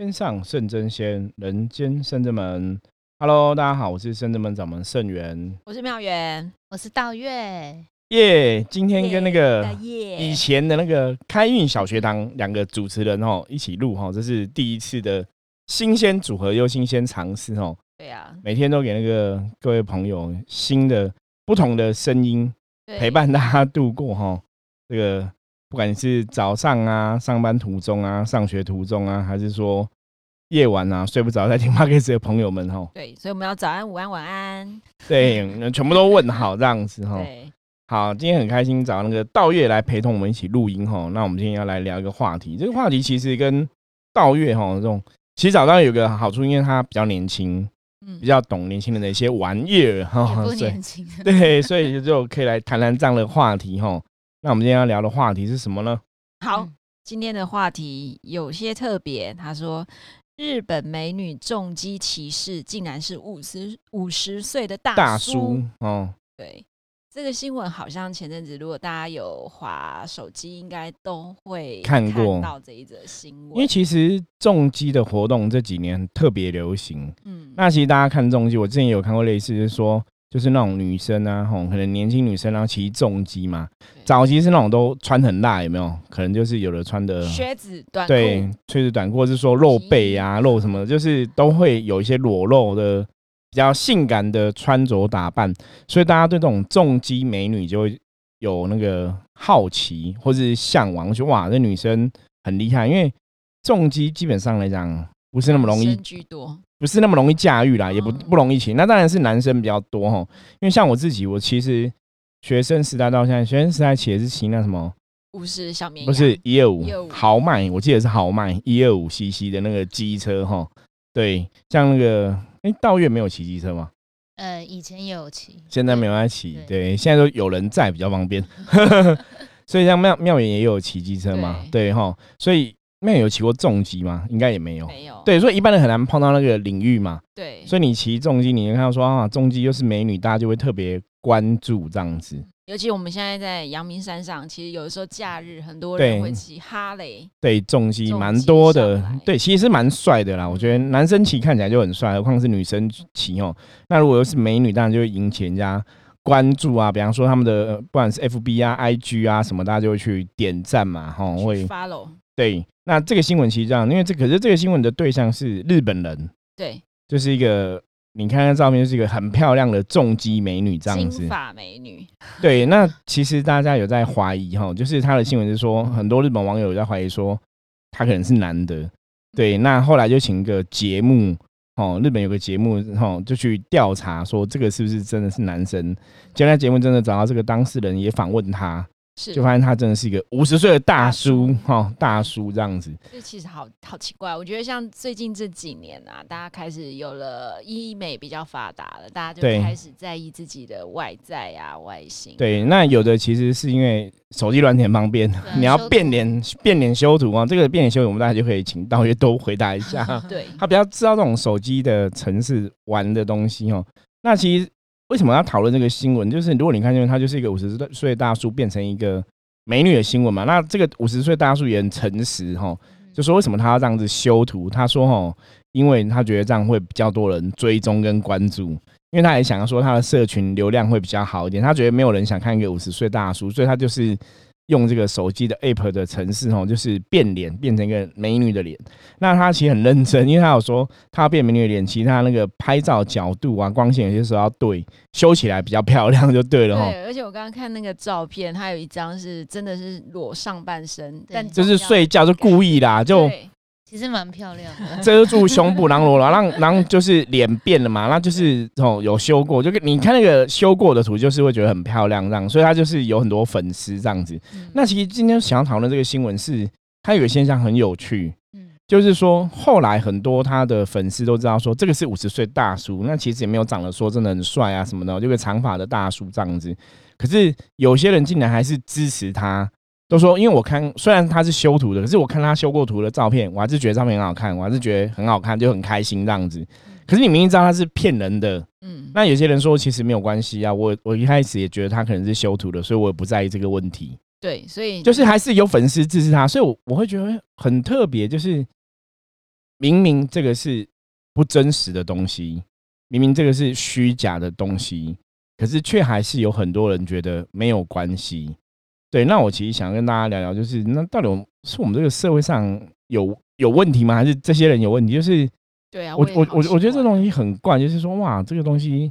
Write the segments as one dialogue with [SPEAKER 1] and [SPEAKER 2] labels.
[SPEAKER 1] 天上圣真仙，人间圣真门。Hello，大家好，我是圣真门掌门圣元。
[SPEAKER 2] 我是妙元，
[SPEAKER 3] 我是道月。
[SPEAKER 1] 耶，今天跟那个以前的那个开运小学堂两个主持人哦一起录哈，这是第一次的新鲜组合又新鲜尝试哦。
[SPEAKER 2] 对呀，
[SPEAKER 1] 每天都给那个各位朋友新的不同的声音陪伴大家度过哈。这个不管你是早上啊、上班途中啊、上学途中啊，还是说夜晚啊睡不着在听 p o d c a s 的朋友们哈，
[SPEAKER 2] 对，所以我们要早安、午安、晚安。
[SPEAKER 1] 对，那全部都问好这样子哈。
[SPEAKER 2] 对，
[SPEAKER 1] 好，今天很开心找那个道月来陪同我们一起录音哈。那我们今天要来聊一个话题，这个话题其实跟道月哈这种，其实早上有个好处，因为他比较年轻，
[SPEAKER 2] 嗯
[SPEAKER 1] 比较懂年轻人的一些玩意儿哈
[SPEAKER 3] 也，不年轻，
[SPEAKER 1] 对，所以就可以来谈谈这样的话题哈。那我们今天要聊的话题是什么呢？
[SPEAKER 2] 好
[SPEAKER 3] 嗯，
[SPEAKER 2] 今天的话题有些特别。他说，日本美女重击骑士竟然是五十五十岁的大
[SPEAKER 1] 大
[SPEAKER 2] 叔。
[SPEAKER 1] 叔哦，
[SPEAKER 2] 对，这个新闻好像前阵子，如果大家有滑手机，应该都会
[SPEAKER 1] 看过
[SPEAKER 2] 到这一则新闻。
[SPEAKER 1] 因为其实重击的活动这几年特别流行。
[SPEAKER 2] 嗯，
[SPEAKER 1] 那其实大家看重击，我之前也有看过类似，就是说，就是那种女生啊，吼，可能年轻女生然后骑重机嘛，早期是那种都穿很辣，有没有？可能就是有的穿的
[SPEAKER 2] 靴子、短裤，
[SPEAKER 1] 对靴子短裤，或是说露背啊、露什么的，就是都会有一些裸露的比较性感的穿着打扮，所以大家对这种重机美女就会有那个好奇或是向往，就哇，这女生很厉害，因为重机基本上来讲不是那么容易
[SPEAKER 2] 居多。
[SPEAKER 1] 不是那么容易驾驭啦，也不
[SPEAKER 2] 哦
[SPEAKER 1] 不容易骑。那当然是男生比较多哈，因为像我自己，我其实学生时代到现在，学生时代骑的是骑那什么，
[SPEAKER 2] 五十小绵羊
[SPEAKER 1] 不是一二五
[SPEAKER 2] 125
[SPEAKER 1] 豪迈，我记得是豪迈一二五 CC 的那个机车哈。对，像那个哎，道月没有骑机车吗？
[SPEAKER 3] 呃，以前也有骑，
[SPEAKER 1] 现在没有在骑，
[SPEAKER 3] 对
[SPEAKER 1] 对，现在都有人在比较方便。所以像妙妙远也有骑机车嘛，对哈，所以妙远有骑过重机吗？应该也没有。
[SPEAKER 2] 没有，
[SPEAKER 1] 对，所以一般人很难碰到那个领域嘛。
[SPEAKER 2] 对，
[SPEAKER 1] 所以你骑重机，你就看到说啊，重机又是美女，大家就会特别关注这样子。
[SPEAKER 2] 尤其我们现在在阳明山上，其实有的时候假日很多人会骑哈雷，
[SPEAKER 1] 对，重机蛮多的对，其实是蛮帅的啦。我觉得男生骑看起来就很帅，何况是女生骑哦。那如果又是美女，当然就会引起人家关注啊。比方说他们的呃不管是 FB 啊、IG 啊什么，大家就会去点赞嘛，哈，
[SPEAKER 2] 去
[SPEAKER 1] 会
[SPEAKER 2] follow，
[SPEAKER 1] 对。那这个新闻其实这样，因为这可是这个新闻的对象是日本人，
[SPEAKER 2] 对，
[SPEAKER 1] 就是一个你看看照片，就是一个很漂亮的重击美女这样子
[SPEAKER 2] 金。发美女，
[SPEAKER 1] 对，那其实大家有在怀疑哈，就是他的新闻是说，很多日本网友有在怀疑说他可能是男的。对，那后来就请一个节目哦，日本有个节目哦，就去调查说这个是不是真的是男生。结果那节目真的找到这个当事人，也访问他，
[SPEAKER 2] 是，
[SPEAKER 1] 就发现他真的是一个五十岁的大
[SPEAKER 2] 大
[SPEAKER 1] 叔
[SPEAKER 2] 叔
[SPEAKER 1] 哈，大叔这样子。
[SPEAKER 2] 这其实好好奇怪。我觉得像最近这几年啊，大家开始有了医美比较发达了，大家就
[SPEAKER 1] 对
[SPEAKER 2] 开始在意自己的外在啊、外形。
[SPEAKER 1] 对，那有的其实是因为手机软体很方便，
[SPEAKER 3] 对
[SPEAKER 1] 你要变脸变脸修图啊，这个变脸修图我们大家就可以请道约都回答一下。
[SPEAKER 2] 对，
[SPEAKER 1] 他比较知道这种手机的城市玩的东西哦。那其实为什么要讨论这个新闻？就是如果你看见他就是一个五十岁大叔变成一个美女的新闻嘛，那这个五十岁大叔也很诚实哈，就说为什么他要这样子修图？他说哈，因为他觉得这样会比较多人追踪跟关注。因为他也想要说他的社群流量会比较好一点，他觉得没有人想看一个五十岁大叔，所以他就是用这个手机的 app 的城市哦，就是变脸变成一个美女的脸。那他其实很认真，因为他有说他要变美女的脸，其实他那个拍照角度啊、光线有些时候要对，修起来比较漂亮就对了哈。
[SPEAKER 2] 对，而且我刚刚看那个照片，他有一张是真的是裸上半身，但
[SPEAKER 1] 就是睡觉就故意啦，就
[SPEAKER 2] 对
[SPEAKER 3] 其实蛮漂亮的。
[SPEAKER 1] 遮住胸部，然后裸了，让让就是脸变了嘛，那就是哦有修过，就跟你看那个修过的图，就是会觉得很漂亮这样，所以他就是有很多粉丝这样子。
[SPEAKER 2] 嗯
[SPEAKER 1] 那其实今天想要讨论这个新闻是，它有个现象很有趣，
[SPEAKER 3] 嗯，
[SPEAKER 1] 就是说后来很多他的粉丝都知道说这个是五十岁大叔，那其实也没有长得说真的很帅啊什么的，就个长发的大叔这样子。可是有些人竟然还是支持他，都说因为我看虽然他是修图的，可是我看他修过图的照片，我还是觉得照片很好看，我还是觉得很好看，就很开心这样子。可是你明明知道他是骗人的，
[SPEAKER 2] 嗯，
[SPEAKER 1] 那有些人说其实没有关系啊，我我一开始也觉得他可能是修图的，所以我也不在意这个问题。
[SPEAKER 2] 对，所以
[SPEAKER 1] 就是还是有粉丝支持他，所以我我会觉得很特别，就是明明这个是不真实的东西，明明这个是虚假的东西，可是却还是有很多人觉得没有关系。对，那我其实想跟大家聊聊，就是那到底我是我们这个社会上有有问题吗？还是这些人有问题？就是
[SPEAKER 2] 对啊，
[SPEAKER 1] 我我我我觉得这
[SPEAKER 2] 怪
[SPEAKER 1] 东西很怪，就是说哇，这个东西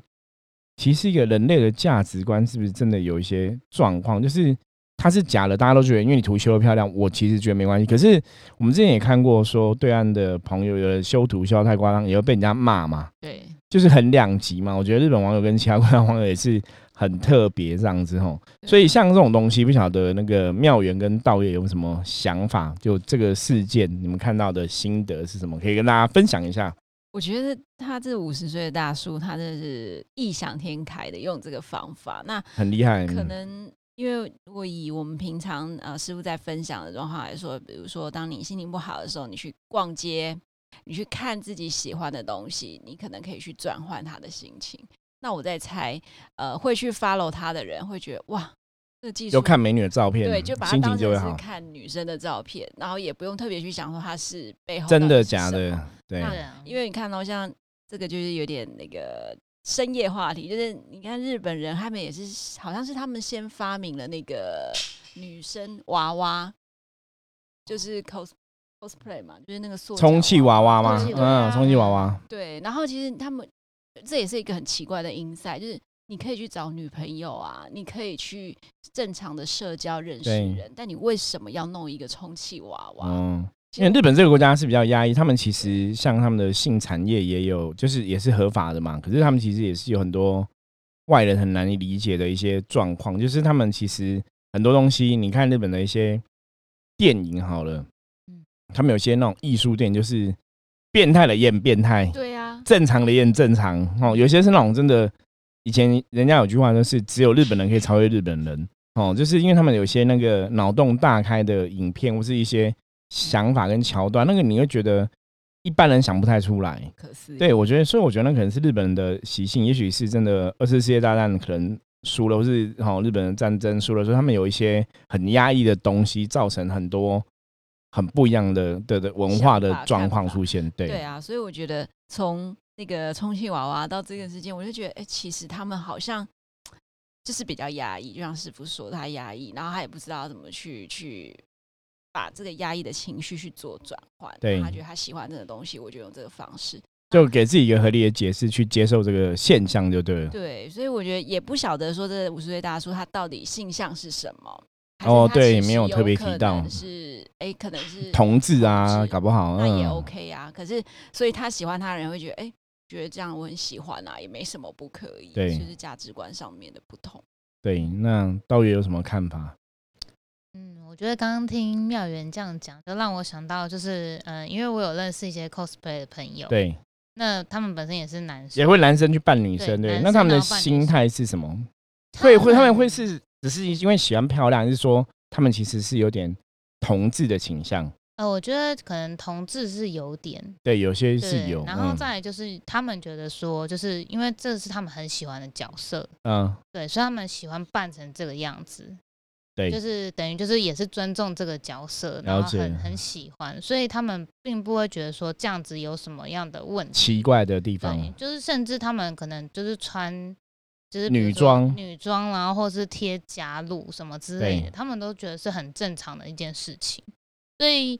[SPEAKER 1] 其实一个人类的价值观是不是真的有一些状况？就是它是假的，大家都觉得因为你图修的漂亮，我其实觉得没关系。可是我们之前也看过说，对岸的朋友有的修图修的太夸张，也会被人家骂嘛，
[SPEAKER 2] 对
[SPEAKER 1] 就是很两极嘛。我觉得日本网友跟其他国家网友也是很特别这样子吼。所以像这种东西，不晓得那个妙元跟道月有什么想法？就这个事件，你们看到的心得是什么？可以跟大家分享一下。
[SPEAKER 2] 我觉得他这五十岁的大叔，他真的是异想天开的用这个方法。那
[SPEAKER 1] 很厉害，
[SPEAKER 2] 可能因为如果以我们平常呃师傅在分享的状况来说，比如说当你心情不好的时候，你去逛街，你去看自己喜欢的东西，你可能可以去转换他的心情。那我在猜，呃，会去 follow 他的人会觉得哇，这技术
[SPEAKER 1] 就看美女的照片，
[SPEAKER 2] 对，就把它
[SPEAKER 1] 心
[SPEAKER 2] 当成
[SPEAKER 1] 情就会好。
[SPEAKER 2] 是看女生的照片，然后也不用特别去想说他是背后
[SPEAKER 1] 真的假的？对，
[SPEAKER 2] 因为你看到、像这个就是有点那个深夜话题，就是你看日本人他们也是，好像是他们先发明了那个女生娃娃，就是 cos cosplay 嘛，就是那个塑
[SPEAKER 1] 充气娃娃吗
[SPEAKER 3] 充气？娃
[SPEAKER 1] 嗯，充气娃娃，
[SPEAKER 2] 对，然后其实他们这也是一个很奇怪的 insight，就是你可以去找女朋友啊，你可以去正常的社交认识人，但你为什么要弄一个充气娃娃？
[SPEAKER 1] 嗯，因为日本这个国家是比较压抑，他们其实像他们的性产业也有，就是也是合法的嘛，可是他们其实也是有很多外人很难以理解的一些状况，就是他们其实很多东西，你看日本的一些电影好了
[SPEAKER 3] 嗯，
[SPEAKER 1] 他们有些那种艺术电影就是变态的演变态，
[SPEAKER 2] 对啊，
[SPEAKER 1] 正常的也很正常哦，有些是那种真的，以前人家有句话就是只有日本人可以超越日本人哦，就是因为他们有些那个脑洞大开的影片或是一些想法跟桥段，那个你会觉得一般人想不太出来。
[SPEAKER 2] 可是。
[SPEAKER 1] 对我觉得，所以我觉得那可能是日本人的习性，也许是真的二次世界大战可能输了，或是哦日本的战争输了，所以他们有一些很压抑的东西，造成很多很不一样的的的文化的状况出现。对，
[SPEAKER 2] 对啊，所以我觉得从那个充气娃娃到这个事件，我就觉得，哎、其实他们好像就是比较压抑，就像师傅说，他压抑，然后他也不知道怎么去去把这个压抑的情绪去做转换。
[SPEAKER 1] 对
[SPEAKER 2] 他觉得他喜欢这个东西，我就用这个方式。
[SPEAKER 1] 就给自己一个合理的解释去接受这个现象就对了。
[SPEAKER 2] 对，所以我觉得也不晓得说这五十岁大叔他到底性向是什么。
[SPEAKER 1] 哦对没有特别提到
[SPEAKER 2] 可能是哎，可能是
[SPEAKER 1] 同志啊，搞不好
[SPEAKER 2] 那也
[SPEAKER 1] 嗯
[SPEAKER 2] OK 啊。可是，所以他喜欢他的人会觉得，哎、觉得这样我很喜欢啊，也没什么不可以。
[SPEAKER 1] 对
[SPEAKER 2] 就是价值观上面的不同。
[SPEAKER 1] 对，那道爷有什么看法？
[SPEAKER 3] 嗯，我觉得刚刚听妙元这样讲，就让我想到，就是嗯、呃因为我有认识一些 cosplay 的朋友，，
[SPEAKER 1] 对，
[SPEAKER 3] 那他们本身也是男生，
[SPEAKER 1] 也会男生去扮女生，对，那他们的心
[SPEAKER 3] 生
[SPEAKER 1] 态是什么？会会他们会是只是因为喜欢漂亮，还是说他们其实是有点同志的倾向？
[SPEAKER 3] 呃，我觉得可能同志是有点，
[SPEAKER 1] 对，有些是有，，
[SPEAKER 3] 然后
[SPEAKER 1] 嗯。
[SPEAKER 3] 再来就是他们觉得说，就是因为这是他们很喜欢的角色，
[SPEAKER 1] 嗯，
[SPEAKER 3] 对，所以他们喜欢扮成这个样子，
[SPEAKER 1] 对，
[SPEAKER 3] 就是等于就是也是尊重这个角色，
[SPEAKER 1] 了
[SPEAKER 3] 然后
[SPEAKER 1] 解
[SPEAKER 3] 很很喜欢，所以他们并不会觉得说这样子有什么样的问题。
[SPEAKER 1] 奇怪的地方，，
[SPEAKER 3] 就是甚至他们可能就是穿就是
[SPEAKER 1] 女装
[SPEAKER 3] 女装，然后或是贴假乳什么之类的，他们都觉得是很正常的一件事情。所以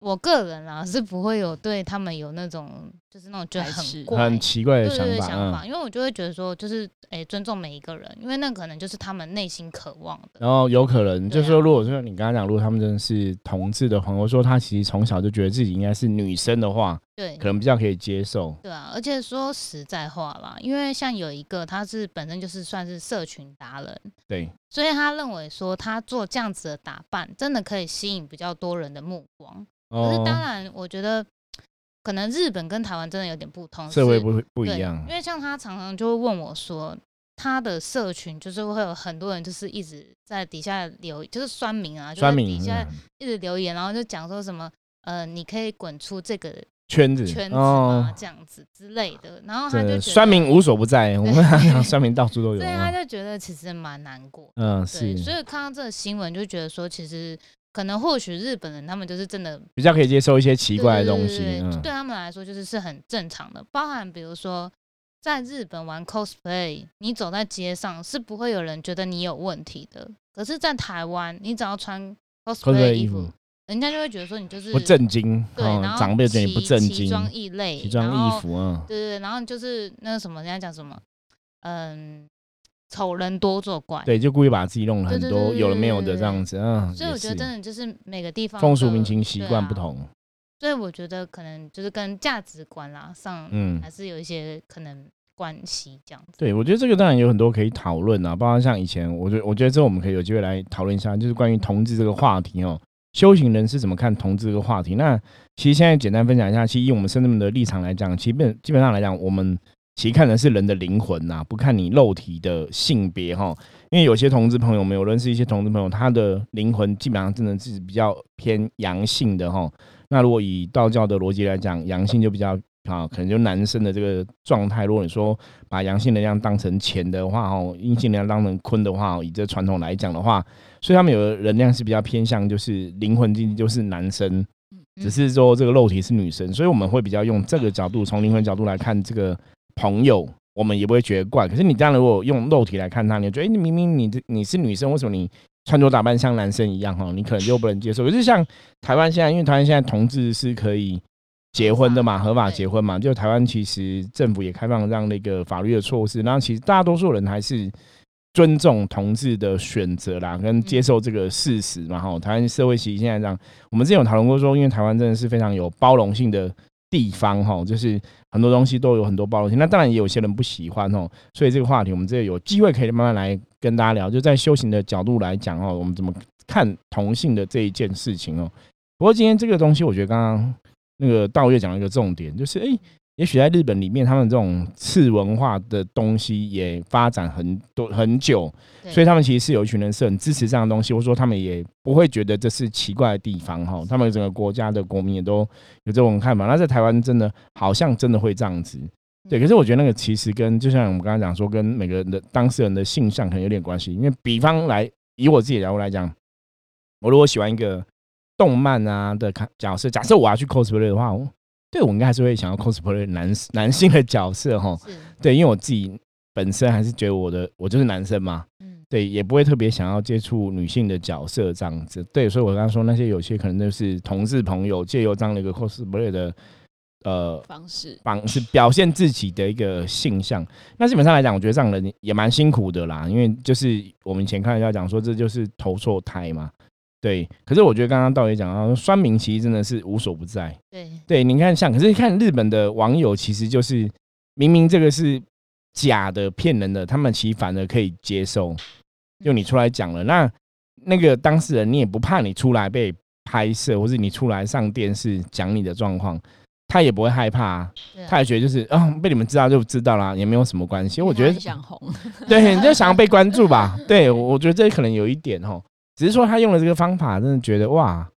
[SPEAKER 3] 我个人啊是不会有对他们有那种就是那种觉得很怪
[SPEAKER 1] 很奇怪的想法，
[SPEAKER 3] 想法，
[SPEAKER 1] 嗯。
[SPEAKER 3] 因为我就会觉得说，就是诶、尊重每一个人，因为那可能就是他们内心渴望的。
[SPEAKER 1] 然后有可能就是说，如果说你刚刚讲，如果他们真的是同志的朋友，说他其实从小就觉得自己应该是女生的话，
[SPEAKER 3] 对。
[SPEAKER 1] 可能比较可以接受。
[SPEAKER 3] 对啊，而且说实在话啦，因为像有一个他是本身就是算是社群达人，
[SPEAKER 1] 对，
[SPEAKER 3] 所以他认为说他做这样子的打扮，真的可以吸引比较多人的目光。可是当
[SPEAKER 1] 哦，
[SPEAKER 3] 然，我觉得可能日本跟台湾真的有点不同，
[SPEAKER 1] 社会不不一样。
[SPEAKER 3] 因，为像他常常就会问我说，他的社群就是会有很多人就是一直在底下留，就是酸民啊，就在
[SPEAKER 1] 酸民
[SPEAKER 3] 底下
[SPEAKER 1] 嗯。
[SPEAKER 3] 一直留言，然后就讲说什么呃，你可以滚出这个
[SPEAKER 1] 圈子
[SPEAKER 3] 圈子
[SPEAKER 1] 哦？，
[SPEAKER 3] 这样子之类的，然后他就觉得
[SPEAKER 1] 酸民无所不在，我们讲酸民到处都有
[SPEAKER 3] 对他
[SPEAKER 1] 啊。
[SPEAKER 3] 就觉得其实蛮难过。
[SPEAKER 1] 嗯，
[SPEAKER 3] 对，
[SPEAKER 1] 是
[SPEAKER 3] 所以看到这个新闻就觉得说，其实可能或许日本人他们就是真的
[SPEAKER 1] 比较可以接受一些奇怪的东西，
[SPEAKER 3] 对他们来说就是是很正常的。包含比如说在日本玩 cosplay，你走在街上是不会有人觉得你有问题的。可是，在台湾，你只要穿
[SPEAKER 1] cosplay 衣
[SPEAKER 3] 服，人家就会觉得说你就是
[SPEAKER 1] 不正经，
[SPEAKER 3] 对，
[SPEAKER 1] 哦
[SPEAKER 3] 然后
[SPEAKER 1] 长辈觉得你不
[SPEAKER 3] 奇
[SPEAKER 1] 正经，
[SPEAKER 3] 奇装异类，
[SPEAKER 1] 奇装异服啊，
[SPEAKER 3] 对对对，然后就是那个什么，人家讲什么，嗯，丑人多作怪。
[SPEAKER 1] 对，就故意把自己弄了很多
[SPEAKER 3] 对对对
[SPEAKER 1] 有了没有的
[SPEAKER 3] 对对
[SPEAKER 1] 这样子，嗯，
[SPEAKER 3] 所以我觉得真的就是每个地方
[SPEAKER 1] 风俗民情习惯不同，
[SPEAKER 3] 所以我觉得可能就是跟价值观啦上，
[SPEAKER 1] 嗯
[SPEAKER 3] 还是有一些可能关系这样子。
[SPEAKER 1] 对，我觉得这个当然有很多可以讨论啊，包括像以前，我觉得我觉得这我们可以有机会来讨论一下，就是关于同志这个话题哦。修行人是怎么看同志这个话题？那其实现在简单分享一下，其实以我们圣人们的立场来讲，基本基本上来讲，我们其实看的是人的灵魂呐、不看你肉体的性别哈。因为有些同志朋友们，有认识一些同志朋友，他的灵魂基本上真的是比较偏阳性的哈。那如果以道教的逻辑来讲，阳性就比较啊，可能就男生的这个状态。如果你说把阳性能量当成钱的话，哦，阴性能量当成坤的话，哦以这传统来讲的话，所以他们有的能量是比较偏向就是灵魂经济就是男生，
[SPEAKER 3] 嗯
[SPEAKER 1] 只是说这个肉体是女生，所以我们会比较用这个角度，从灵魂角度来看这个朋友，我们也不会觉得怪。可是你这样如果用肉体来看他，你就觉得，哎、你明明你这你是女生，为什么你穿着打扮像男生一样？哈，你可能就不能接受。可是像台湾现在，因为台湾现在同志是可以结婚的嘛，合法
[SPEAKER 3] 对
[SPEAKER 1] 结婚嘛，就台湾其实政府也开放这样的一个法律的措施，然后其实大多数人还是尊重同志的选择啦，跟接受这个事实嘛。哈，台湾社会其实现在这样，我们之前有讨论过说，因为台湾真的是非常有包容性的地方哈，就是很多东西都有很多包容性。那当然也有些人不喜欢哦，所以这个话题我们这有机会可以慢慢来跟大家聊，就在修行的角度来讲哦，我们怎么看同性的这一件事情哦。不过今天这个东西，我觉得刚刚那个道月讲了一个重点，就是诶，也许在日本里面，他们这种次文化的东西也发展很多很久，所以他们其实是有一群人是很支持这样的东西，或者说他们也不会觉得这是奇怪的地方哈。他们整个国家的国民也都有这种看法。那在台湾真的好像真的会这样子，对。可是我觉得那个其实跟就像我们刚刚讲说，跟每个人的当事人的性向可能有点关系。因为比方来以我自己的角度来讲，我如果喜欢一个动漫啊的卡角色，假设我要去 cosplay 的话，我对我应该还是会想要 cosplay 男男性的角色哈。
[SPEAKER 3] 是，
[SPEAKER 1] 对，因为我自己本身还是觉得我的我就是男生嘛，
[SPEAKER 3] 嗯，
[SPEAKER 1] 对，也不会特别想要接触女性的角色这样子。对，所以我刚刚说那些有些可能就是同志朋友借由这样的一个 cosplay 的呃
[SPEAKER 2] 方式，
[SPEAKER 1] 方式表现自己的一个性向。那基本上来讲，我觉得这样的人也蛮辛苦的啦，因为就是我们以前看人家讲说这就是投错胎嘛。对，可是我觉得刚刚道爷讲到，酸民其实真的是无所不在。
[SPEAKER 3] 对，
[SPEAKER 1] 对，你看像，可是看日本的网友，其实就是明明这个是假的、骗人的，他们其实反而可以接受。就你出来讲了，那那个当事人，你也不怕你出来被拍摄，或是你出来上电视讲你的状况，他也不会害怕他也觉得就是啊、被你们知道就知道啦，也没有什么关系。我觉得
[SPEAKER 2] 想红，
[SPEAKER 1] 对，你就想要被关注吧？对，我我觉得这可能有一点哦，只是说他用了这个方法，真的觉得哇，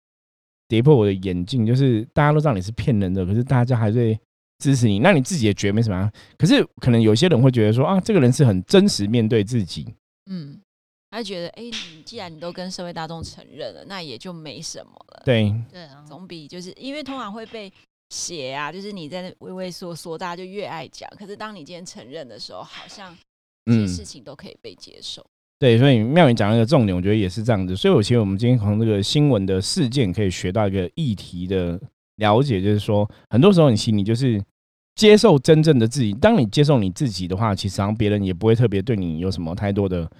[SPEAKER 1] 跌破我的眼镜。就是大家都知道你是骗人的，可是大家还是支持你，那你自己也觉得没什么啊。可是可能有些人会觉得说啊，这个人是很真实面对自己。
[SPEAKER 2] 嗯，他觉得，哎、你既然你都跟社会大众承认了，那也就没什么了，
[SPEAKER 1] 对，
[SPEAKER 3] 对啊，
[SPEAKER 2] 总比就是因为通常会被写啊，就是你在那畏畏缩缩，大家就越爱讲。可是当你今天承认的时候，好像这些
[SPEAKER 1] 嗯，
[SPEAKER 2] 事情都可以被接受。
[SPEAKER 1] 对，所以妙言讲一个重点，我觉得也是这样子。所以我其实我们今天从这个新闻的事件可以学到一个议题的了解，就是说，很多时候你心里就是接受真正的自己。当你接受你自己的话，其实然后别人也不会特别对你有什么太多的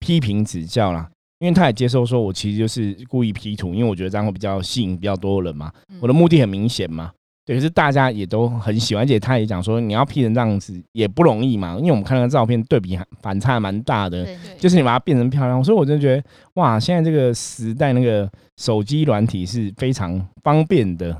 [SPEAKER 1] 批评指教啦。因为他也接受说，我其实就是故意 P 图，因为我觉得这样会比较吸引比较多人嘛。
[SPEAKER 2] 嗯
[SPEAKER 1] 我的目的很明显嘛。对，可是大家也都很喜欢，而且他也讲说，你要 P 成这样子也不容易嘛，因为我们看那个照片对比还反差还蛮大的。就是你把它变成漂亮，所以我真的觉得哇，现在这个时代那个手机软体是非常方便的，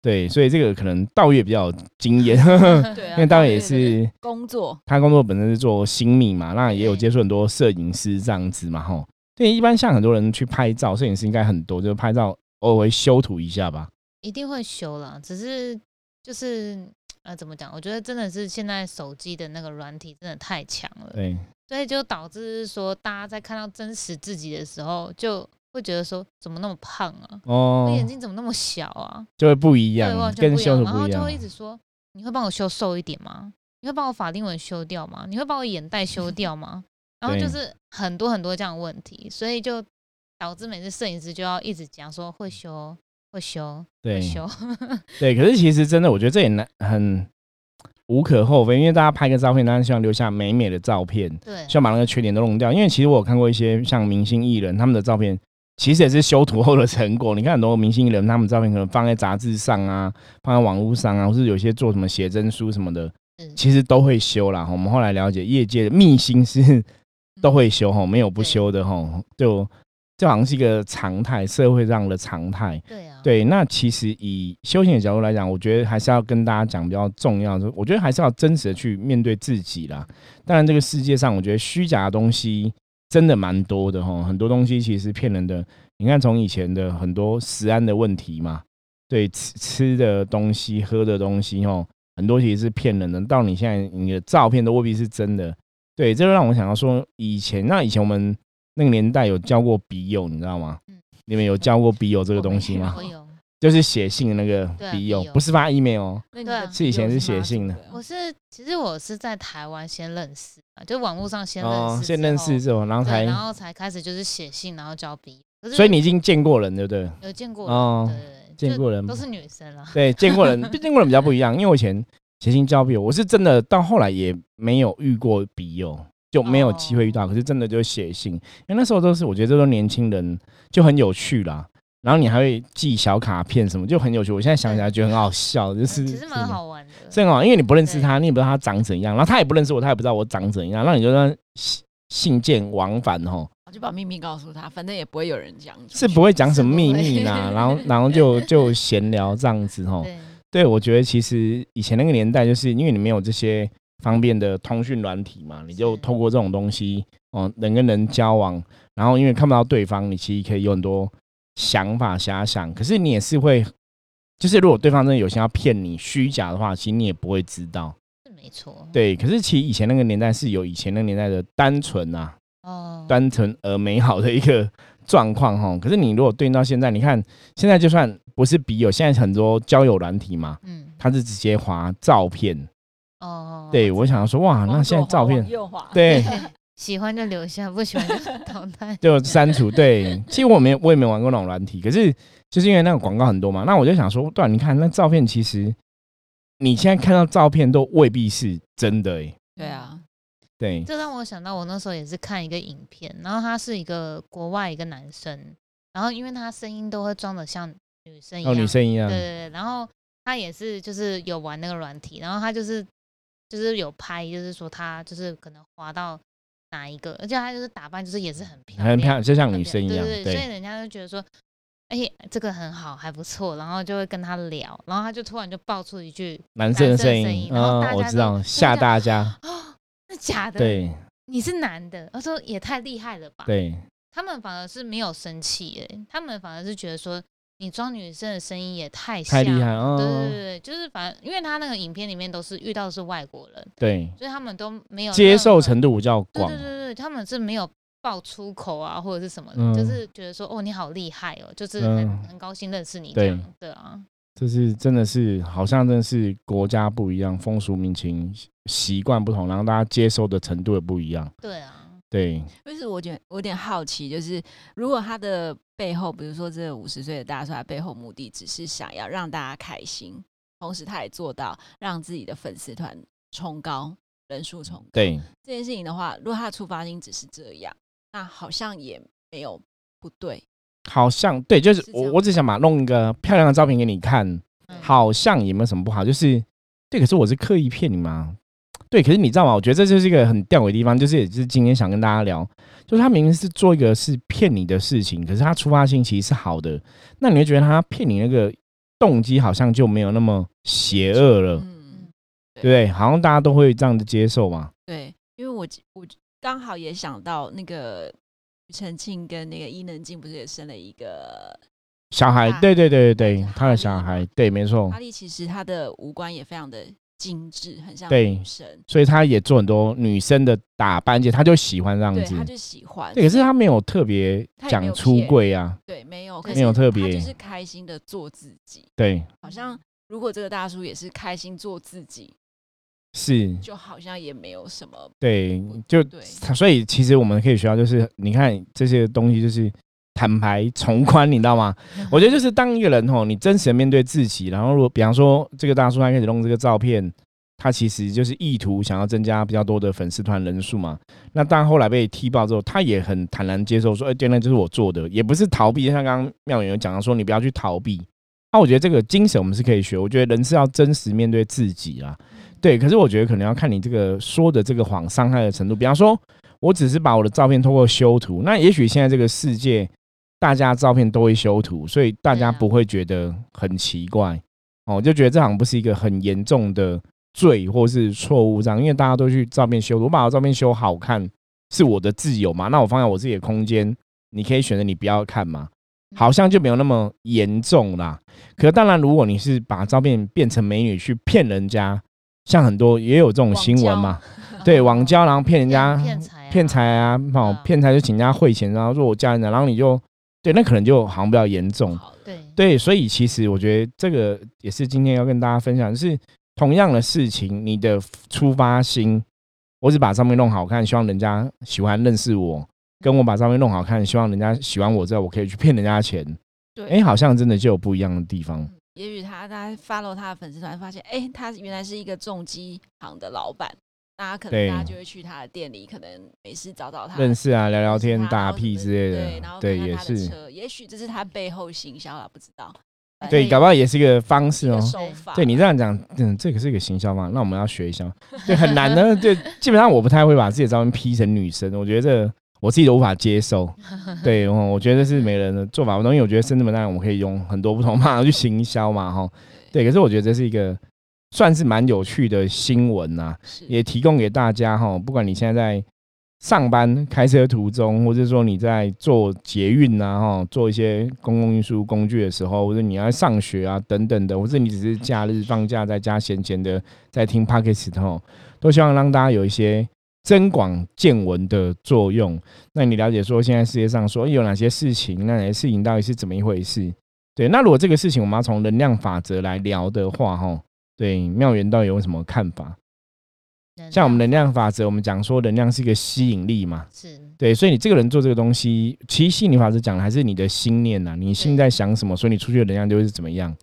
[SPEAKER 1] 对，所以这个可能道月比较有经验，
[SPEAKER 2] 对啊，
[SPEAKER 1] 因为道月也是
[SPEAKER 2] 工作，
[SPEAKER 1] 他工作本身是做新密嘛，那也有接触很多摄影师这样子嘛，吼。对，一般像很多人去拍照，摄影师应该很多，就是拍照偶尔会修图一下吧。
[SPEAKER 3] 一定会修啦，只是就是呃，怎么讲？我觉得真的是现在手机的那个软体真的太强了，
[SPEAKER 1] 对，
[SPEAKER 3] 所以就导致说大家在看到真实自己的时候，就会觉得说怎么那么胖啊，
[SPEAKER 1] 哦
[SPEAKER 3] 我，眼睛怎么那么小啊？
[SPEAKER 1] 就会不一
[SPEAKER 3] 对，
[SPEAKER 1] 样
[SPEAKER 3] 完，全
[SPEAKER 1] 跟
[SPEAKER 3] 不一样。
[SPEAKER 1] 修图不一样
[SPEAKER 3] 然后就会。一直说，你会帮我修瘦一点吗？你会帮我法令纹修掉吗？你会帮我眼袋修 掉吗？然后就是很多很多这样的问题，所以就导致每次摄影师就要一直讲说会修，会修，
[SPEAKER 1] 对
[SPEAKER 3] 会修。
[SPEAKER 1] 对，可是其实真的，我觉得这也难很无可厚非，因为大家拍个照片，当然希望留下美美的照片，
[SPEAKER 3] 对，
[SPEAKER 1] 希望把那个缺点都弄掉。因为其实我有看过一些像明星艺人他们的照片，其实也是修图后的成果。你看很多明星艺人，他们照片可能放在杂志上啊，放在网络上啊，或是有些做什么写真书什么的，
[SPEAKER 3] 是
[SPEAKER 1] 其实都会修啦。我们后来了解，业界的秘辛是 都会修哈，没有不修的哈，就就好像是一个常态，社会上的常态。
[SPEAKER 3] 对啊，
[SPEAKER 1] 对，那其实以修行的角度来讲，我觉得还是要跟大家讲比较重要的，我觉得还是要真实的去面对自己啦。当然，这个世界上我觉得虚假的东西真的蛮多的哈，很多东西其实是骗人的。你看，从以前的很多食安的问题嘛，对吃吃的东西、喝的东西哦，很多其实是骗人的。到你现在，你的照片都未必是真的。对，这就让我想到说，以前那以前我们那个年代有教过笔友，你知道吗
[SPEAKER 3] 嗯？
[SPEAKER 1] 你们有教过笔友这个东西吗？
[SPEAKER 3] 有，
[SPEAKER 1] 就是写信的那个笔友不是发 email 哦。
[SPEAKER 2] 那你
[SPEAKER 3] 对
[SPEAKER 1] 是以前是写信的
[SPEAKER 3] 我是其实我是在台湾先认识啊，就网络上先认
[SPEAKER 1] 哦，
[SPEAKER 3] 识，
[SPEAKER 1] 先认识，之后，然后，才，
[SPEAKER 3] 然后才开始就是写信，然后交笔。友
[SPEAKER 1] 所以你已经见过人，对不对？
[SPEAKER 3] 有见过
[SPEAKER 1] 哦
[SPEAKER 3] 人，对对对，
[SPEAKER 1] 见过人
[SPEAKER 3] 都是女生啦。
[SPEAKER 1] 对，见过人，见过人比较不一样。因为我以前写信交笔友，我是真的到后来也没有遇过笔友，就没有机会遇到。可是真的就写信，因为那时候都是我觉得这都年轻人就很有趣啦。然后你还会寄小卡片什么，就很有趣。我现在想起来觉得很好笑，就是
[SPEAKER 3] 其实蛮好玩的。
[SPEAKER 1] 是很好，因为你不认识他，你也不知道他长怎样，然后他也不认识我，他也不知道我长怎样，那你就让信信件往返吼，
[SPEAKER 2] 我就把秘密告诉他，反正也不会有人讲，
[SPEAKER 1] 是不会讲什么秘密啦，然后然后就就闲聊这样子吼。
[SPEAKER 3] 对，
[SPEAKER 1] 对，我觉得其实以前那个年代，就是因为你没有这些方便的通讯软体嘛，你就透过这种东西哦，人跟人交往，然后因为看不到对方，你其实可以有很多想法遐想，可是你也是会，就是如果对方真的有心要骗你虚假的话，其实你也不会知道。
[SPEAKER 3] 是没错。
[SPEAKER 1] 对，可是其实以前那个年代是有以前那个年代的单纯啊，
[SPEAKER 3] 哦，
[SPEAKER 1] 单纯而美好的一个状况哈。可是你如果对应到现在，你看现在就算不是笔友，现在很多交友软体嘛，
[SPEAKER 3] 嗯，
[SPEAKER 1] 它是直接划照片。
[SPEAKER 3] 哦，
[SPEAKER 1] 对我想说，哇，那现在照片对
[SPEAKER 3] 喜欢就留下，不喜欢就淘汰。
[SPEAKER 1] 就删除。对，其实我没我也没玩过那种软体，可是就是因为那个广告很多嘛，那我就想说，对啊，你看那照片，其实你现在看到照片都未必是真的诶。
[SPEAKER 2] 对啊，
[SPEAKER 1] 对，
[SPEAKER 3] 这让我想到，我那时候也是看一个影片，然后他是一个国外一个男生，然后因为他声音都会装的像女生一样，
[SPEAKER 1] 哦，女生一样
[SPEAKER 3] 对，对对，然后他也是就是有玩那个软体，然后他就是就是有拍，就是说他就是可能滑到哪一个，而且他就是打扮就是也是很漂亮，
[SPEAKER 1] 很漂亮，就像女生一样。
[SPEAKER 3] 对对对，所以，人家就觉得说，哎、这个很好，还不错，然后就会跟他聊，然后他就突然就爆出一句
[SPEAKER 1] 男生的声音，
[SPEAKER 3] 然后
[SPEAKER 1] 嗯
[SPEAKER 3] 大，
[SPEAKER 1] 知道，吓大家。
[SPEAKER 3] 哦，那假的，
[SPEAKER 1] 对
[SPEAKER 3] 你是男的，他说也太厉害了吧，
[SPEAKER 1] 对，
[SPEAKER 3] 他们反而是没有生气，哎，他们反而是觉得说你装女生的声音也太
[SPEAKER 1] 太厉害
[SPEAKER 3] 像了。对对
[SPEAKER 1] 哦
[SPEAKER 3] 对对，就是反正因为他那个影片里面都是遇到的是外国人，
[SPEAKER 1] 对，
[SPEAKER 3] 所以他们都没有
[SPEAKER 1] 接受程度比较广
[SPEAKER 3] 对对。对对，他们是没有爆粗口啊，或者是什么的，
[SPEAKER 1] 嗯。
[SPEAKER 3] 就是觉得说哦你好厉害哦，就是很、
[SPEAKER 1] 嗯。
[SPEAKER 3] 很高兴认识你这样，对啊，
[SPEAKER 1] 这是真的是好像真的是国家不一样，风俗民情习惯不同，然后大家接受的程度也不一样。
[SPEAKER 3] 对啊，
[SPEAKER 1] 对，
[SPEAKER 2] 就是我觉得我有点好奇，就是如果他的背后，比如说这五十岁的大叔，他背后目的只是想要让大家开心，同时他也做到让自己的粉丝团冲高人数冲高。
[SPEAKER 1] 对，
[SPEAKER 2] 这件事情的话，如果他的出发点只是这样，那好像也没有不对。
[SPEAKER 1] 好像对，就是我我只想把弄一个漂亮的照片给你看，
[SPEAKER 3] 嗯
[SPEAKER 1] 好像也没有什么不好，就是对，可是我是刻意骗你吗？对，可是你知道吗？我觉得这就是一个很吊诡的地方，就是也就是今天想跟大家聊，就是他明明是做一个是骗你的事情，可是他出发性其实是好的，那你会觉得他骗你那个动机好像就没有那么邪恶了，
[SPEAKER 2] 嗯，
[SPEAKER 1] 对不对？好像大家都会这样子接受嘛。
[SPEAKER 2] 对，因为我我刚好也想到那个庾澄庆跟那个伊能静不是也生了一个
[SPEAKER 1] 小孩，
[SPEAKER 2] 啊
[SPEAKER 1] 对对对对对，他的小孩，对，没错
[SPEAKER 2] 哈，利，其实他的五官也非常的精致，很像
[SPEAKER 1] 对
[SPEAKER 2] 女生。
[SPEAKER 1] 所以他也做很多女生的打扮，而且他就喜欢这样，子
[SPEAKER 2] 他。就喜欢。
[SPEAKER 1] 对，可是他没有特别讲出柜啊，
[SPEAKER 2] 对没有，
[SPEAKER 3] 没
[SPEAKER 1] 有特别
[SPEAKER 2] 他就是开心的做自己。
[SPEAKER 1] 对，
[SPEAKER 2] 好像如果这个大叔也是开心做自己，
[SPEAKER 1] 是，
[SPEAKER 2] 就好像也没有什么
[SPEAKER 1] 对，就
[SPEAKER 2] 对
[SPEAKER 1] 他所以其实我们可以学到，就是你看这些东西，就是坦白从宽，你知道吗？我觉得就是当一个人吼，你真实的面对自己，然后如果比方说这个大叔他开始弄这个照片，他其实就是意图想要增加比较多的粉丝团人数嘛。那当然后来被踢爆之后，他也很坦然接受说，哎、对，那就是我做的，也不是逃避。像刚刚妙远有讲到说，你不要去逃避。那我觉得这个精神我们是可以学，我觉得人是要真实面对自己啦。对，可是我觉得可能要看你这个说的这个谎伤害的程度。比方说，我只是把我的照片通过修图，那也许现在这个世界大家照片都会修图，所以大家不会觉得很奇怪。哦，我就觉得这好像不是一个很严重的罪或是错误这样，因为大家都去照片修图，我把我照片修好看是我的自由嘛，那我放在我自己的空间，你可以选择你不要看嘛，好像就没有那么严重啦。可当然，如果你是把照片变成美女去骗人家，像很多也有这种新闻嘛，对，网交然后 骗人家
[SPEAKER 3] 骗财啊。
[SPEAKER 1] 骗财啊，哦
[SPEAKER 3] 嗯，
[SPEAKER 1] 骗财就请人家汇钱，然后说我家人的，然后你就对，那可能就好像比较严重。
[SPEAKER 3] 对
[SPEAKER 1] 对，所以其实我觉得这个也是今天要跟大家分享，就是同样的事情，你的出发心，我只把上面弄好看，希望人家喜欢认识我，跟我把上面弄好看，希望人家喜欢我之后，我可以去骗人家钱，
[SPEAKER 2] 对，
[SPEAKER 1] 哎，好像真的就有不一样的地方。
[SPEAKER 2] 嗯也许他大家 follow 他的粉丝团，发现哎、他原来是一个重机行的老板，大家可能大家就会去他的店里，可能没事找找他
[SPEAKER 1] 认识啊，聊聊天、打屁之类的
[SPEAKER 2] 然后，
[SPEAKER 1] 对，
[SPEAKER 2] 看看他的
[SPEAKER 1] 也是，
[SPEAKER 2] 车，也许这是他背后行销啊，不知道。
[SPEAKER 1] 对，搞不好也是一个方式哦。
[SPEAKER 2] 手法，
[SPEAKER 1] 对你这样讲，嗯，这个是一个行销嘛，那我们要学一下。对，很难的。对，基本上我不太会把自己的照片 P 成女生，我觉得这我自己都无法接受。对，哦我觉得是每个人的做法不同，因为我觉得生这么大，我们可以用很多不同方法去行销嘛，哈。对，可是我觉得这是一个算是蛮有趣的新闻呐、
[SPEAKER 2] 是
[SPEAKER 1] 也提供给大家哈。不管你现在在上班、开车途中，或者说你在做捷运啊，哈，做一些公共运输工具的时候，或者你要上学啊等等的，或者你只是假日放假在家闲闲的在听 Podcast 哈，都希望让大家有一些增广见闻的作用。那你了解说现在世界上说诶有哪些事情，那哪些事情到底是怎么一回事？对，那如果这个事情我们要从能量法则来聊的话，哈，对妙元到底有什么看法？像我们能量法则，我们讲说能量是一个吸引力嘛，
[SPEAKER 3] 是
[SPEAKER 1] 对，所以你这个人做这个东西，其实吸引力法则讲的还是你的心念呐、你心在想什么，所以你出去的能量就会是怎么样。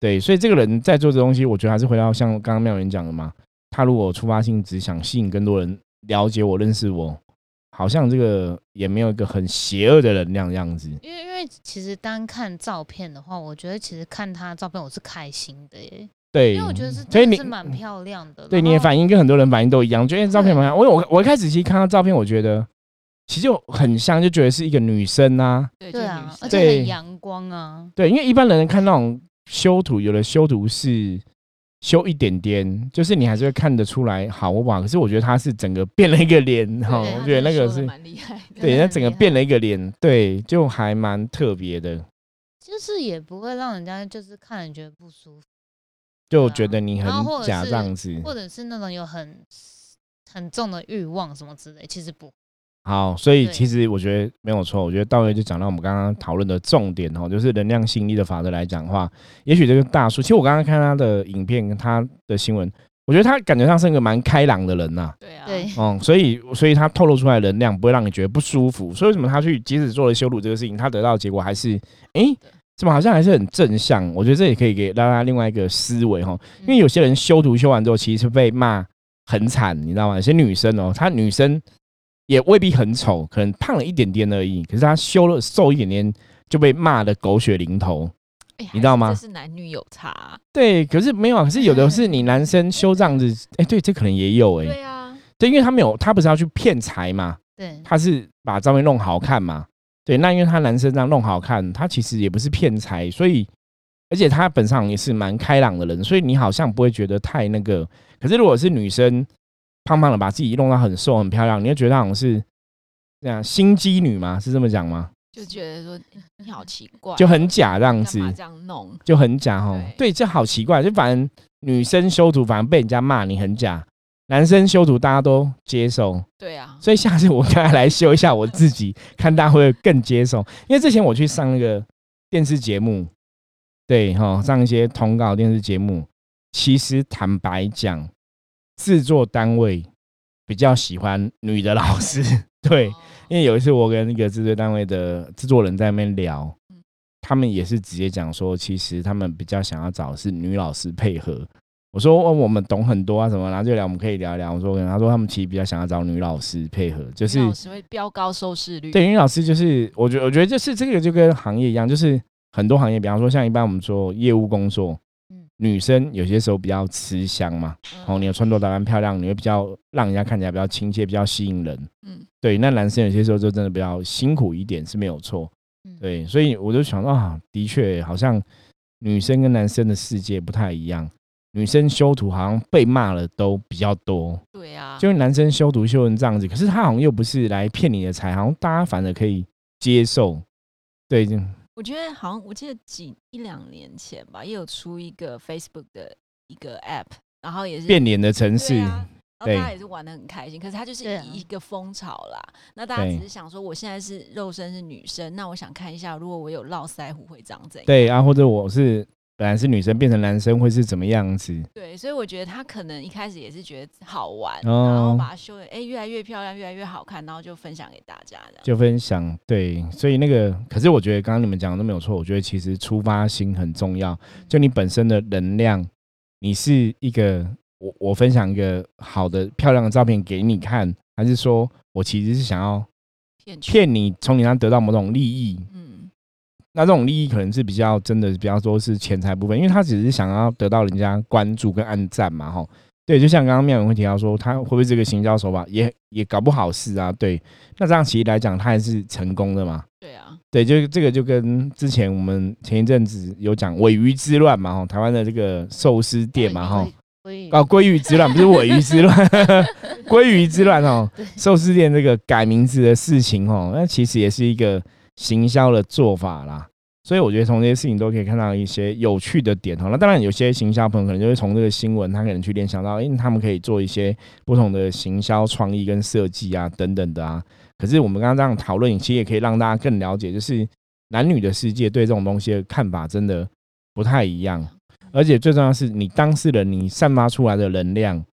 [SPEAKER 1] 对，所以这个人在做这东西，我觉得还是回到像刚刚妙元讲的嘛，他如果出发性只想吸引更多人了解我、认识我，好像这个也没有一个很邪恶的能量这样子。
[SPEAKER 3] 因为因为其实单看照片的话，我觉得其实看他的照片我是开心的耶，
[SPEAKER 1] 对，
[SPEAKER 3] 因为我觉得是
[SPEAKER 1] 所以你
[SPEAKER 3] 是蛮漂亮的。
[SPEAKER 1] 对你的反应跟很多人反应都一样，觉得照片蛮像。我我我一开始其实看到照片，我觉得其实就很像，就觉得是一个女生啊。
[SPEAKER 2] 对
[SPEAKER 3] 对啊，而
[SPEAKER 2] 且
[SPEAKER 3] 很阳光啊，
[SPEAKER 1] 对，因为一般人看那种修图，有的修图是修一点点，就是你还是会看得出来好哇。可是我觉得她是整个变了一个脸哈，我觉得那个是
[SPEAKER 2] 蛮厉害，
[SPEAKER 1] 对，
[SPEAKER 3] 很
[SPEAKER 1] 那整个变了一个脸，对，就还蛮特别的，
[SPEAKER 3] 就是也不会让人家就是看了觉得不舒服，
[SPEAKER 1] 就觉得你很假这样子。
[SPEAKER 3] 或者是那种有很很重的欲望什么之类，其实不
[SPEAKER 1] 好，所以其实我觉得没有错。我觉得到位就讲到我们刚刚讨论的重点哦，就是能量吸引力的法则来讲的话，也许这个大叔，其实我刚刚看他的影片跟他的新闻，我觉得他感觉上是一个蛮开朗的人呐、
[SPEAKER 2] 对啊，
[SPEAKER 3] 对，
[SPEAKER 1] 嗯，所以所以他透露出来的能量不会让你觉得不舒服。所以为什么他去即使做了羞辱这个事情，他得到的结果还是，诶，怎么好像还是很正向？我觉得这也可以给大家另外一个思维哈，因为有些人修图修完之后，其实被骂很惨，你知道吗？有些女生哦，她女生也未必很丑，可能胖了一点点而已，可是她修了瘦一点点就被骂的狗血淋头。
[SPEAKER 2] 哎
[SPEAKER 1] 你知道吗
[SPEAKER 2] 这是男女有差啊，
[SPEAKER 1] 对，可是没有啊，可是有的是你男生修这样子，哎、对，这可能也有哎、
[SPEAKER 2] 对啊，
[SPEAKER 1] 对，因为他没有，他不是要去骗财嘛，
[SPEAKER 3] 对，
[SPEAKER 1] 他是把照片弄好看嘛。对，那因为他男生这样弄好看，他其实也不是骗财，所以而且他本上也是蛮开朗的人，所以你好像不会觉得太那个。可是如果是女生胖胖的，把自己弄到很瘦很漂亮，你会觉得她好像是这样心机女吗？是这么讲吗？
[SPEAKER 2] 就觉得说你好奇怪哦，
[SPEAKER 1] 就很假这样子，
[SPEAKER 2] 这样弄？
[SPEAKER 1] 就很假哦。
[SPEAKER 2] 对
[SPEAKER 1] 对，这好奇怪，就反正女生修图反而被人家骂你很假，男生修图大家都接受，
[SPEAKER 2] 对啊，
[SPEAKER 1] 所以下次我应该来修一下我自己，看大家会更接受。因为之前我去上那个电视节目，对哈，上一些通告电视节目，其实坦白讲，制作单位比较喜欢女的老师，对，
[SPEAKER 2] 哦。
[SPEAKER 1] 因为有一次我跟那个制作单位的制作人在那边聊
[SPEAKER 2] 嗯，
[SPEAKER 1] 他们也是直接讲说，其实他们比较想要找的是女老师配合。我说哦，我们懂很多啊什么，然后就聊，我们可以聊一聊。我说，他说他们其实比较想要找女老师配合，就是
[SPEAKER 2] 女老师会飙高收视率，
[SPEAKER 1] 对，女老师就是，我觉得我觉得就是这个就跟行业一样，就是很多行业，比方说像一般我们做业务工作，
[SPEAKER 3] 嗯
[SPEAKER 1] 女生有些时候比较吃香嘛，
[SPEAKER 2] 嗯，
[SPEAKER 1] 哦，你的穿着打扮漂亮，你会比较让人家看起来比较亲切，比较吸引人。
[SPEAKER 2] 嗯
[SPEAKER 1] 对，那男生有些时候就真的比较辛苦一点是没有错。
[SPEAKER 3] 嗯，
[SPEAKER 1] 对，所以我就想到啊，的确好像女生跟男生的世界不太一样，女生修图好像被骂了都比较多，
[SPEAKER 2] 对啊，
[SPEAKER 1] 就是男生修图修成这样子，可是他好像又不是来骗你的财，好像大家反而可以接受。对，就
[SPEAKER 2] 我觉得好像我记得几一两年前吧，也有出一个 Facebook 的一个 App，然后也是
[SPEAKER 1] 变脸的城市
[SPEAKER 2] 大家也是玩的很开心，可是它就是一个风潮啦。那大家只是想说，我现在是肉身是女生，那我想看一下，如果我有络腮胡会长怎样？
[SPEAKER 1] 对啊，或者我是本来是女生变成男生会是怎么样子？
[SPEAKER 2] 对，所以我觉得他可能一开始也是觉得好玩，
[SPEAKER 1] 哦
[SPEAKER 2] 然后把它修的哎越来越漂亮，越来越好看，然后就分享给大家的。
[SPEAKER 1] 就分享对，所以那个，可是我觉得刚刚你们讲的都没有错，我觉得其实出发心很重要，就你本身的能量，你是一个我我分享一个好的漂亮的照片给你看，还是说我其实是想要
[SPEAKER 2] 骗取，
[SPEAKER 1] 骗你从你那得到某种利益？
[SPEAKER 2] 嗯，
[SPEAKER 1] 那这种利益可能是比较真的，比较多是钱财部分，因为他只是想要得到人家关注跟暗赞嘛，吼。对，就像刚刚妙文会提到说，他会不会这个行销手法也也搞不好事啊？对，那这样其实来讲，他还是成功的嘛。
[SPEAKER 2] 对啊，
[SPEAKER 1] 对，就这个就跟之前我们前一阵子有讲尾鱼之乱嘛，吼，台湾的这个寿司店嘛，吼，
[SPEAKER 3] 所以
[SPEAKER 1] 哦，鲑鱼之乱不是尾鱼之乱，鲑鱼之乱哦
[SPEAKER 3] 对，
[SPEAKER 1] 寿司店这个改名字的事情哦，那其实也是一个行销的做法啦。所以我觉得从这些事情都可以看到一些有趣的点哦。那当然有些行销朋友可能就会从这个新闻，他可能去联想到，因为，他们可以做一些不同的行销创意跟设计啊等等的啊。可是我们刚刚这样讨论，其实也可以让大家更了解，就是男女的世界对这种东西的看法真的不太一样。而且最重要的是，你当事人你散发出来的能量，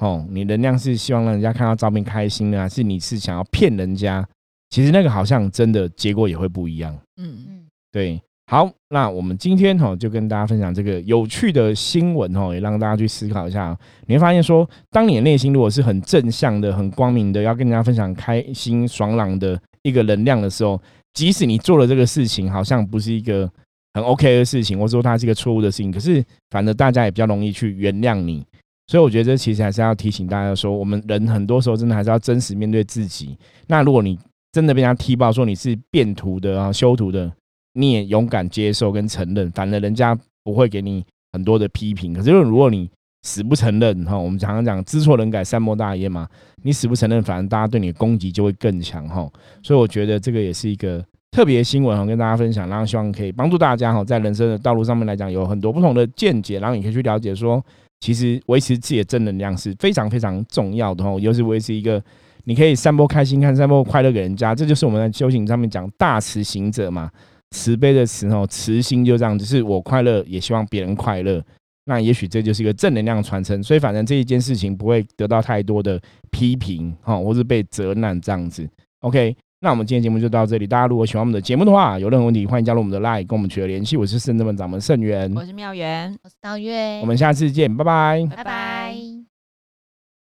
[SPEAKER 1] 哦，你能量是希望让人家看到照片开心呢，还是你是想要骗人家？其实那个好像真的结果也会不一样。
[SPEAKER 2] 嗯，
[SPEAKER 3] 嗯，
[SPEAKER 1] 对，好，那我们今天哈就跟大家分享这个有趣的新闻哦，也让大家去思考一下。你会发现说，当你的内心如果是很正向的、很光明的，要跟人家分享开心爽朗的一个能量的时候，即使你做了这个事情，好像不是一个很 OK 的事情，或者说它是一个错误的事情，可是反正大家也比较容易去原谅你。所以我觉得这其实还是要提醒大家说，我们人很多时候真的还是要真实面对自己。那如果你真的被人家踢爆说你是变图的啊、修图的，你也勇敢接受跟承认，反正人家不会给你很多的批评。可是如果你死不承认哈，我们常常讲知错能改，善莫大焉嘛，你死不承认，反正大家对你的攻击就会更强哈。所以我觉得这个也是一个特别新闻哈，跟大家分享，然后希望可以帮助大家哈，在人生的道路上面来讲，有很多不同的见解，然后你可以去了解说，其实维持自己的正能量是非常非常重要的哈，又是维持一个。你可以散播开心，看散播快乐给人家，这就是我们在修行上面讲大慈行者嘛，慈悲的慈哦，慈心就这样，就是我快乐，也希望别人快乐。那也许这就是一个正能量传承，所以反正这一件事情不会得到太多的批评哈，或是被责难这样子。OK，那我们今天节目就到这里。大家如果喜欢我们的节目的话，有任何问题欢迎加入我们的 Line 跟我们取得联系。我是圣正门掌门圣元，
[SPEAKER 2] 我是妙元，
[SPEAKER 3] 我是道月，
[SPEAKER 1] 我们下次见，拜拜。
[SPEAKER 2] 拜拜。